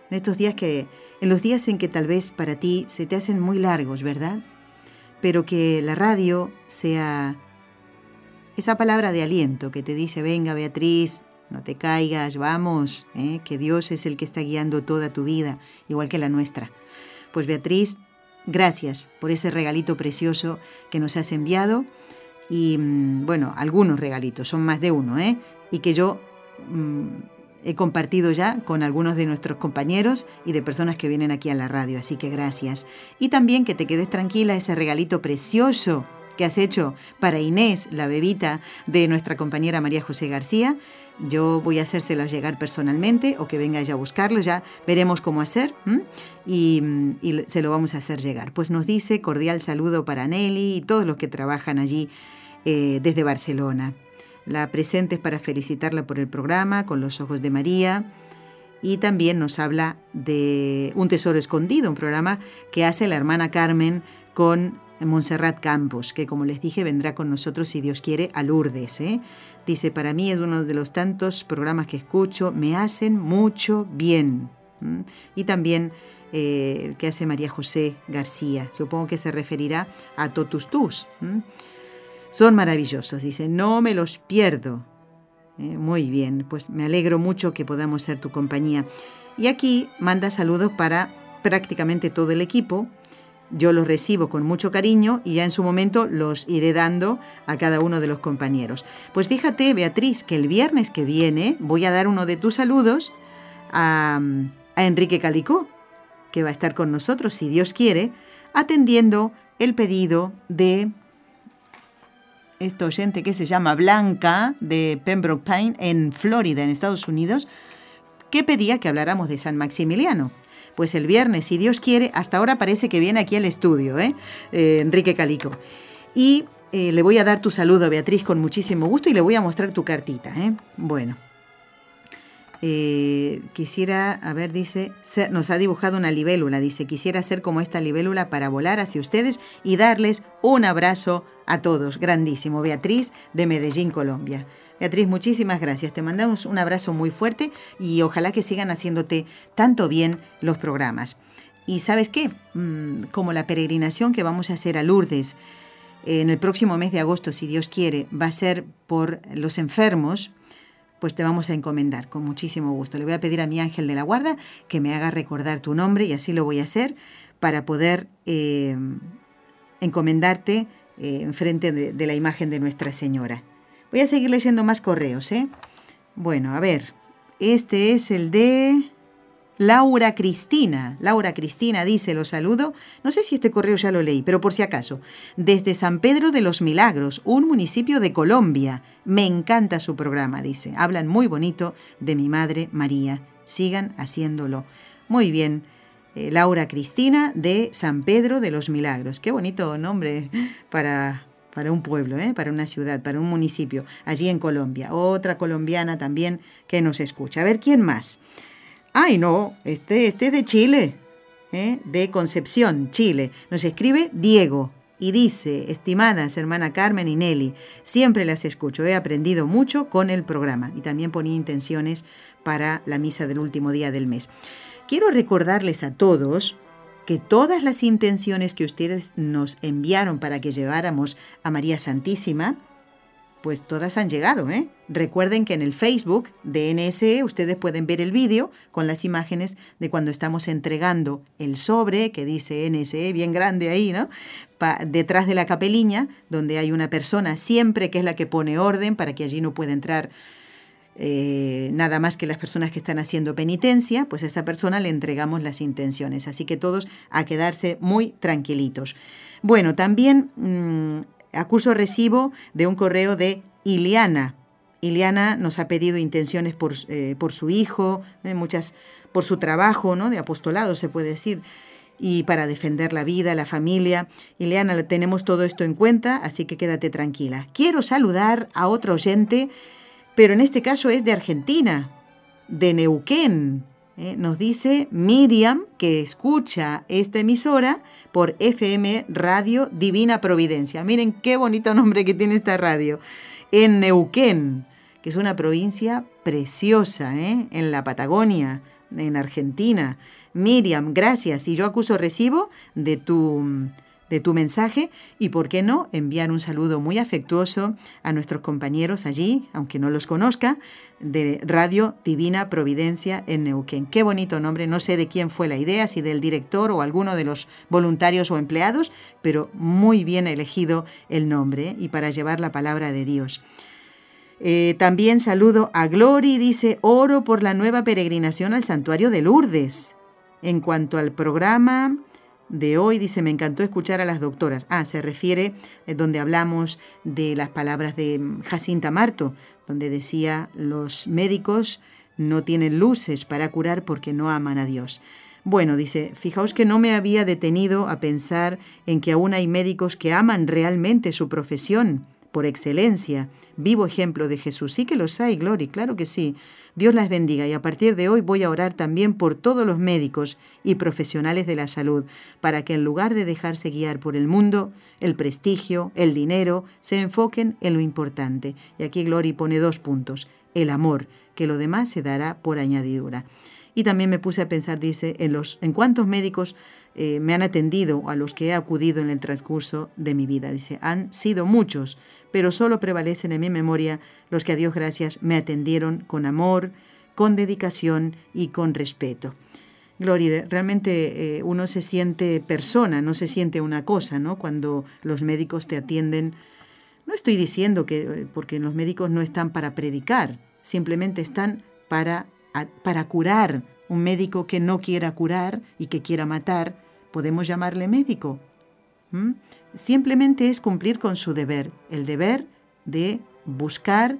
en estos días que, en los días en que tal vez para ti se te hacen muy largos, ¿verdad? Pero que la radio sea esa palabra de aliento que te dice, venga Beatriz, no te caigas, vamos, ¿eh? que Dios es el que está guiando toda tu vida, igual que la nuestra. Pues Beatriz, gracias por ese regalito precioso que nos has enviado y mm, bueno, algunos regalitos, son más de uno, ¿eh? y que yo mm, he compartido ya con algunos de nuestros compañeros y de personas que vienen aquí a la radio, así que gracias. Y también que te quedes tranquila, ese regalito precioso que has hecho para Inés, la bebita de nuestra compañera María José García, yo voy a hacérselo llegar personalmente o que venga ella a buscarlo, ya veremos cómo hacer y, se lo vamos a hacer llegar. Pues nos dice cordial saludo para Nelly y todos los que trabajan allí eh, desde Barcelona. La presente es para felicitarla por el programa Con los Ojos de María y también nos habla de Un Tesoro Escondido, un programa que hace la hermana Carmen con Montserrat Campos, que como les dije vendrá con nosotros si Dios quiere a Lourdes. ¿eh? Dice, para mí es uno de los tantos programas que escucho, me hacen mucho bien. Y también eh, que hace María José García, supongo que se referirá a Totus Tus. Son maravillosos, dice, no me los pierdo. Eh, muy bien, pues me alegro mucho que podamos ser tu compañía. Y aquí manda saludos para prácticamente todo el equipo, yo los recibo con mucho cariño y ya en su momento los iré dando a cada uno de los compañeros. Pues fíjate, Beatriz, que el viernes que viene voy a dar uno de tus saludos a, Enrique Calicó, que va a estar con nosotros, si Dios quiere, atendiendo el pedido de esta oyente que se llama Blanca de Pembroke Pine en Florida, en Estados Unidos, que pedía que habláramos de San Maximiliano pues el viernes, si Dios quiere, hasta ahora parece que viene aquí al estudio, ¿eh? eh Enrique Calico. Y eh, le voy a dar tu saludo Beatriz con muchísimo gusto y le voy a mostrar tu cartita. ¿eh? Bueno, quisiera, a ver, dice, nos ha dibujado una libélula, dice, quisiera ser como esta libélula para volar hacia ustedes y darles un abrazo a todos. Grandísimo, Beatriz de Medellín, Colombia. Beatriz, muchísimas gracias. Te mandamos un abrazo muy fuerte y ojalá que sigan haciéndote tanto bien los programas. Y sabes qué, mm, como la peregrinación que vamos a hacer a Lourdes en el próximo mes de agosto, si Dios quiere, va a ser por los enfermos, pues te vamos a encomendar con muchísimo gusto. Le voy a pedir a mi ángel de la guarda que me haga recordar tu nombre y así lo voy a hacer para poder eh, encomendarte eh, en frente de la imagen de Nuestra Señora. Voy a seguir leyendo más correos, ¿eh? Bueno, a ver. Este es el de Laura Cristina. Laura Cristina dice, lo saludo. No sé si este correo ya lo leí, pero por si acaso. Desde San Pedro de los Milagros, un municipio de Colombia. Me encanta su programa, dice. Hablan muy bonito de mi madre María. Sigan haciéndolo. Muy bien. Eh, Laura Cristina de San Pedro de los Milagros. Qué bonito nombre para, para un pueblo, ¿eh? para una ciudad, para un municipio, allí en Colombia. Otra colombiana también que nos escucha. A ver, ¿quién más? Ay, no, este, este es de Chile, ¿eh? de Concepción, Chile. Nos escribe Diego y dice, estimadas hermana Carmen y Nelly, siempre las escucho, he aprendido mucho con el programa y también ponía intenciones para la misa del último día del mes. Quiero recordarles a todos que todas las intenciones que ustedes nos enviaron para que lleváramos a María Santísima, pues todas han llegado, ¿eh? Recuerden que en el Facebook de NSE ustedes pueden ver el vídeo con las imágenes de cuando estamos entregando el sobre que dice NSE bien grande ahí, ¿no? detrás de la capeliña, donde hay una persona siempre que es la que pone orden para que allí no pueda entrar eh, nada más que las personas que están haciendo penitencia, pues a esa persona le entregamos las intenciones. Así que todos a quedarse muy tranquilitos. Bueno, también mm, acuso recibo de un correo de Iliana. Iliana nos ha pedido intenciones por, eh, por su hijo, eh, muchas por su trabajo, ¿no? De apostolado se puede decir y para defender la vida, la familia. Ileana, tenemos todo esto en cuenta, así que quédate tranquila. Quiero saludar a otro oyente, pero en este caso es de Argentina, de Neuquén. ¿eh? Nos dice Miriam, que escucha esta emisora por FM Radio Divina Providencia. Miren qué bonito nombre que tiene esta radio. En Neuquén, que es una provincia preciosa, ¿eh? en la Patagonia, en Argentina. Miriam, gracias. Y yo acuso recibo de tu de tu mensaje y, por qué no, enviar un saludo muy afectuoso a nuestros compañeros allí, aunque no los conozca, de Radio Divina Providencia en Neuquén. Qué bonito nombre, no sé de quién fue la idea, si del director o alguno de los voluntarios o empleados, pero muy bien elegido el nombre y para llevar la palabra de Dios. Eh, también saludo a Glory, dice, oro por la nueva peregrinación al santuario de Lourdes. En cuanto al programa, de hoy. Dice, me encantó escuchar a las doctoras. Ah, se refiere eh, donde hablamos de las palabras de mm, Jacinta Marto, donde decía, los médicos no tienen luces para curar porque no aman a Dios. Bueno, dice, fijaos que no me había detenido a pensar en que aún hay médicos que aman realmente su profesión por excelencia, vivo ejemplo de Jesús. Sí que los hay, Glory, claro que sí. Dios las bendiga y a partir de hoy voy a orar también por todos los médicos y profesionales de la salud, para que en lugar de dejarse guiar por el mundo, el prestigio, el dinero, se enfoquen en lo importante. Y aquí Glory pone dos puntos. El amor, que lo demás se dará por añadidura. Y también me puse a pensar, dice, en, los, en cuántos médicos eh, me han atendido a los que he acudido en el transcurso de mi vida. Dice, han sido muchos, pero solo prevalecen en mi memoria los que a Dios gracias me atendieron con amor, con dedicación y con respeto. Gloria, realmente eh, uno se siente persona, no se siente una cosa, ¿no? Cuando los médicos te atienden. No estoy diciendo que, eh, porque los médicos no están para predicar, simplemente están para, para curar. Un médico que no quiera curar y que quiera matar, podemos llamarle médico. Simplemente es cumplir con su deber, el deber de buscar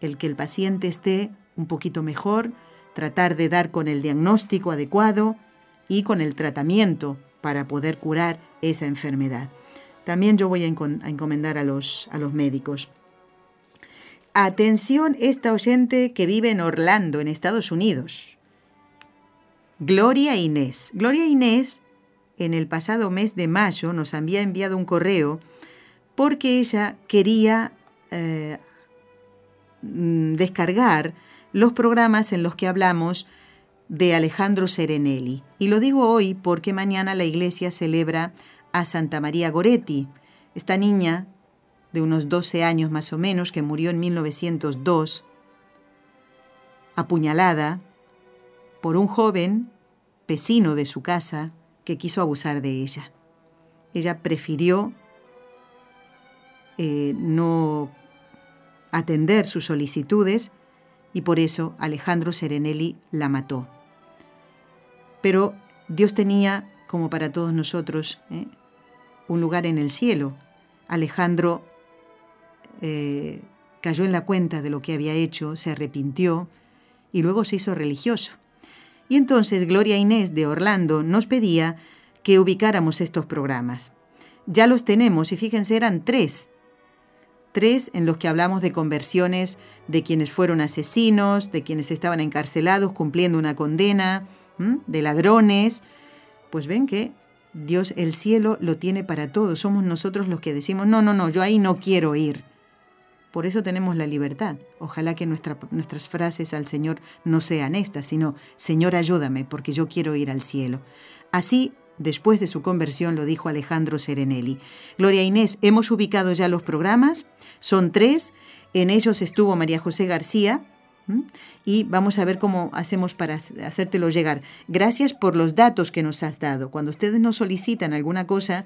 el que el paciente esté un poquito mejor, tratar de dar con el diagnóstico adecuado y con el tratamiento para poder curar esa enfermedad. También yo voy a, encomendar a los, a los médicos. Atención esta oyente que vive en Orlando, en Estados Unidos. Gloria Inés. Gloria Inés en el pasado mes de mayo nos había enviado un correo porque ella quería eh, descargar los programas en los que hablamos de Alejandro Serenelli. Y lo digo hoy porque mañana la iglesia celebra a Santa María Goretti, esta niña de unos 12 años más o menos que murió en 1902, apuñalada por un joven vecino de su casa, que quiso abusar de ella. Ella prefirió eh, no atender sus solicitudes y por eso Alejandro Serenelli la mató. pero Dios tenía, como para todos nosotros, ¿eh? un lugar en el cielo. Alejandro eh, cayó en la cuenta de lo que había hecho, se arrepintió y luego se hizo religioso. Y entonces Gloria Inés de Orlando nos pedía que ubicáramos estos programas. Ya los tenemos y fíjense, eran tres. Tres en los que hablamos de conversiones de quienes fueron asesinos, de quienes estaban encarcelados cumpliendo una condena, de ladrones. Pues ven que Dios el cielo lo tiene para todos. Somos nosotros los que decimos, no, no, no, yo ahí no quiero ir. Por eso tenemos la libertad. Ojalá que nuestras frases al Señor no sean estas, sino, Señor, ayúdame, porque yo quiero ir al cielo. Así, después de su conversión, lo dijo Alejandro Serenelli. Gloria Inés, hemos ubicado ya los programas, son tres, en ellos estuvo María José García, y vamos a ver cómo hacemos para hacértelo llegar. Gracias por los datos que nos has dado. Cuando ustedes nos solicitan alguna cosa,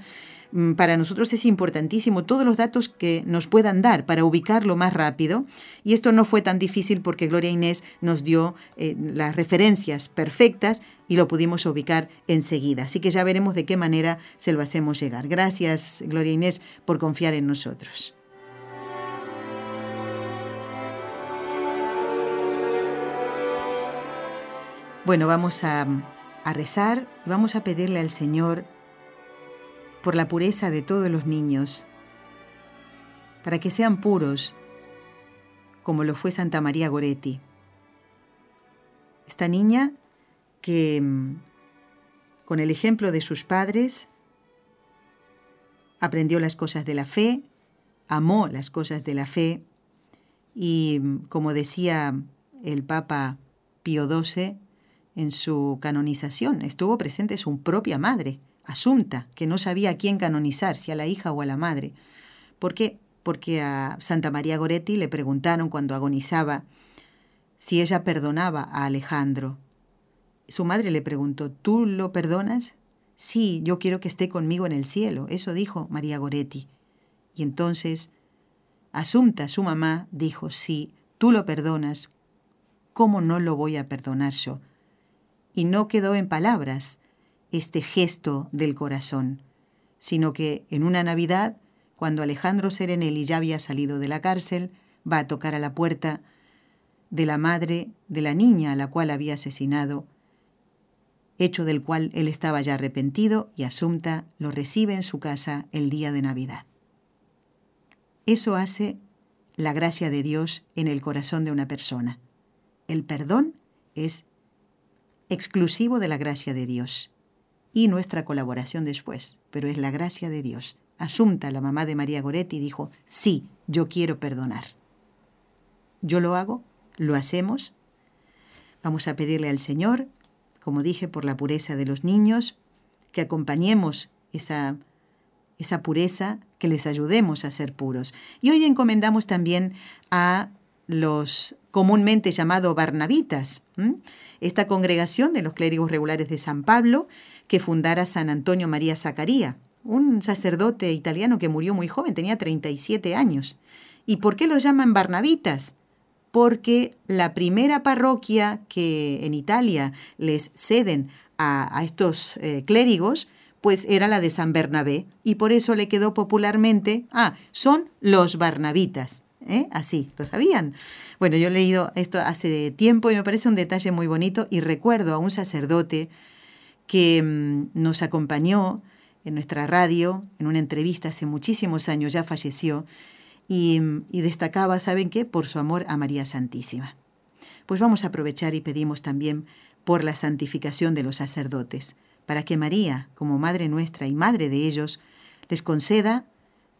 para nosotros es importantísimo todos los datos que nos puedan dar para ubicarlo más rápido. Y esto no fue tan difícil porque Gloria Inés nos dio eh, las referencias perfectas y lo pudimos ubicar enseguida. Así que ya veremos de qué manera se lo hacemos llegar. Gracias, Gloria Inés, por confiar en nosotros. Bueno, vamos a, rezar y vamos a pedirle al Señor por la pureza de todos los niños, para que sean puros, como lo fue Santa María Goretti. Esta niña que, con el ejemplo de sus padres, aprendió las cosas de la fe, amó las cosas de la fe y, como decía el Papa Pío XII, en su canonización. Estuvo presente su propia madre, Asunta, que no sabía a quién canonizar, si a la hija o a la madre. ¿Por qué? Porque a Santa María Goretti le preguntaron cuando agonizaba si ella perdonaba a Alejandro. Su madre le preguntó, ¿tú lo perdonas? Sí, yo quiero que esté conmigo en el cielo. Eso dijo María Goretti. Y entonces, Asunta, su mamá, dijo, sí, tú lo perdonas. ¿Cómo no lo voy a perdonar yo? y no quedó en palabras este gesto del corazón, sino que en una Navidad, cuando Alejandro Serenelli ya había salido de la cárcel, va a tocar a la puerta de la madre de la niña a la cual había asesinado, hecho del cual él estaba ya arrepentido y Asunta lo recibe en su casa el día de Navidad. Eso hace la gracia de Dios en el corazón de una persona. El perdón es exclusivo de la gracia de Dios y nuestra colaboración después, pero es la gracia de Dios. Asunta, la mamá de María Goretti, dijo, sí, yo quiero perdonar. Yo lo hago, lo hacemos. Vamos a pedirle al Señor, como dije, por la pureza de los niños, que acompañemos esa, esa pureza, que les ayudemos a ser puros. Y hoy encomendamos también a los comúnmente llamados barnabitas, esta congregación de los clérigos regulares de San Pablo que fundara San Antonio María Zacaría, un sacerdote italiano que murió muy joven, tenía 37 años. ¿Y por qué los llaman barnabitas? Porque la primera parroquia que en Italia les ceden a, estos eh, clérigos, pues era la de San Bernabé, y por eso le quedó popularmente, ah, son los barnabitas. ¿Eh? Así, ¿lo sabían? Bueno, yo he leído esto hace tiempo y me parece un detalle muy bonito y recuerdo a un sacerdote que mm, nos acompañó en nuestra radio, en una entrevista hace muchísimos años, ya falleció, y, mm, y destacaba, ¿saben qué?, por su amor a María Santísima. Pues vamos a aprovechar y pedimos también por la santificación de los sacerdotes, para que María, como Madre nuestra y Madre de ellos, les conceda,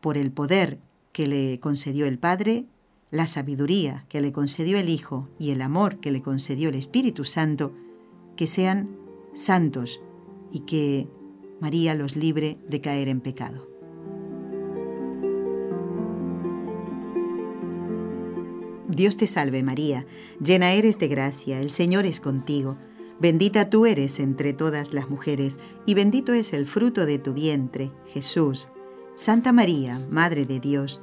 por el poder que le concedió el Padre, la sabiduría que le concedió el Hijo y el amor que le concedió el Espíritu Santo, que sean santos y que María los libre de caer en pecado. Dios te salve María, llena eres de gracia, el Señor es contigo, bendita tú eres entre todas las mujeres, y bendito es el fruto de tu vientre, Jesús. Santa María, Madre de Dios,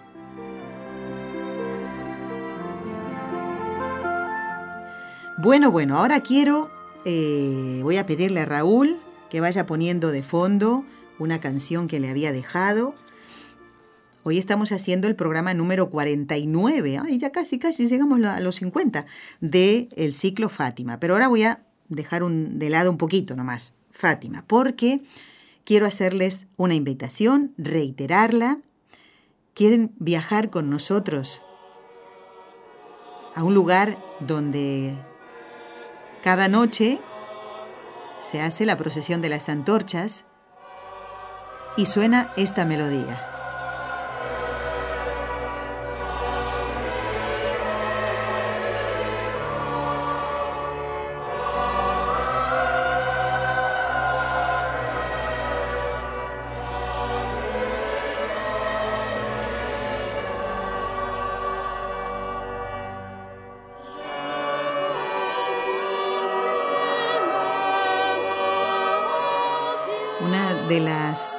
Bueno, bueno, ahora quiero, eh, voy a pedirle a Raúl que vaya poniendo de fondo una canción que le había dejado Hoy estamos haciendo el programa número 49, ay, ya casi, casi llegamos a los 50 del el ciclo Fátima. Pero ahora voy a dejar un, de lado un poquito nomás Fátima, porque quiero hacerles una invitación, reiterarla. Quieren viajar con nosotros a un lugar donde cada noche se hace la procesión de las antorchas y suena esta melodía.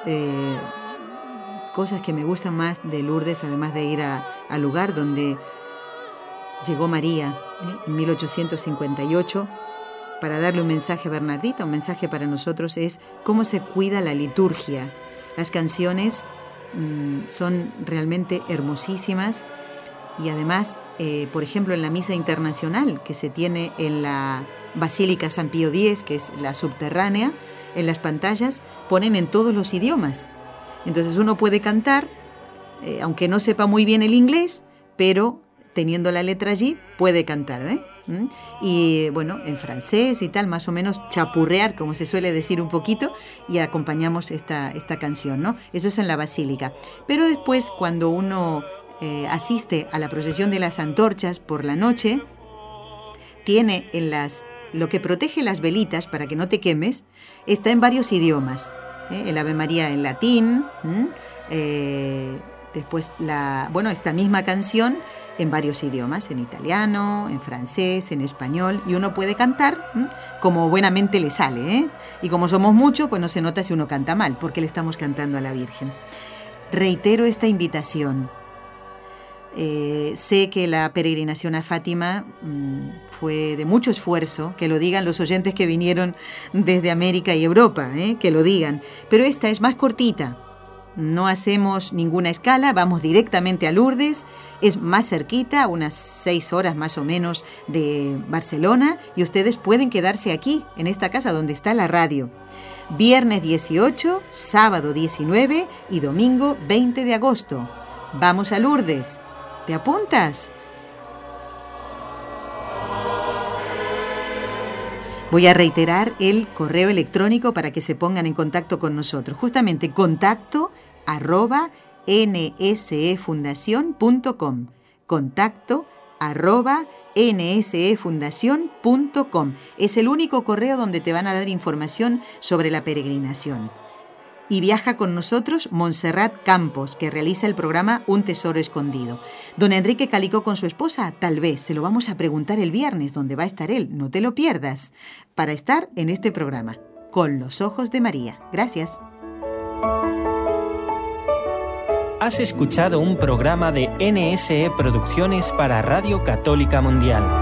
Eh, cosas que me gustan más de Lourdes, además de ir al lugar donde llegó María ¿eh? en 1858, para darle un mensaje a Bernardita, un mensaje para nosotros es cómo se cuida la liturgia. Las canciones mm, son realmente hermosísimas y además, eh, por ejemplo, en la misa internacional que se tiene en la Basílica San Pío X, que es la subterránea, en las pantallas ponen en todos los idiomas. Entonces uno puede cantar, eh, aunque no sepa muy bien el inglés, pero teniendo la letra allí puede cantar. ¿eh? ¿Mm? Y bueno, en francés y tal, más o menos chapurrear, como se suele decir un poquito, y acompañamos esta, esta canción, ¿no? Eso es en la basílica. Pero después, cuando uno eh, asiste a la procesión de las antorchas por la noche, tiene en las lo que protege las velitas para que no te quemes está en varios idiomas. ¿eh? El Ave María en latín, eh, después la, bueno, esta misma canción en varios idiomas, en italiano, en francés, en español, y uno puede cantar como buenamente le sale. ¿eh? Y como somos muchos, pues no se nota si uno canta mal, porque le estamos cantando a la Virgen. Reitero esta invitación eh, sé que la peregrinación a Fátima mm, fue de mucho esfuerzo, que lo digan los oyentes que vinieron desde América y Europa, eh, que lo digan. Pero esta es más cortita. No hacemos ninguna escala, vamos directamente a Lourdes, es más cerquita, unas seis horas más o menos de Barcelona, y ustedes pueden quedarse aquí, en esta casa donde está la radio. Viernes 18, sábado 19 y domingo 20 de agosto. Vamos a Lourdes. ¿Te apuntas? Voy a reiterar el correo electrónico para que se pongan en contacto con nosotros. Justamente contacto arroba nsefundación.com. Contacto arroba nsefundación.com. Es el único correo donde te van a dar información sobre la peregrinación y viaja con nosotros Montserrat Campos, que realiza el programa Un Tesoro Escondido. Don Enrique Calicó con su esposa, tal vez, se lo vamos a preguntar el viernes, donde va a estar él, no te lo pierdas, para estar en este programa, con los ojos de María. Gracias. Has escuchado un programa de NSE Producciones para Radio Católica Mundial.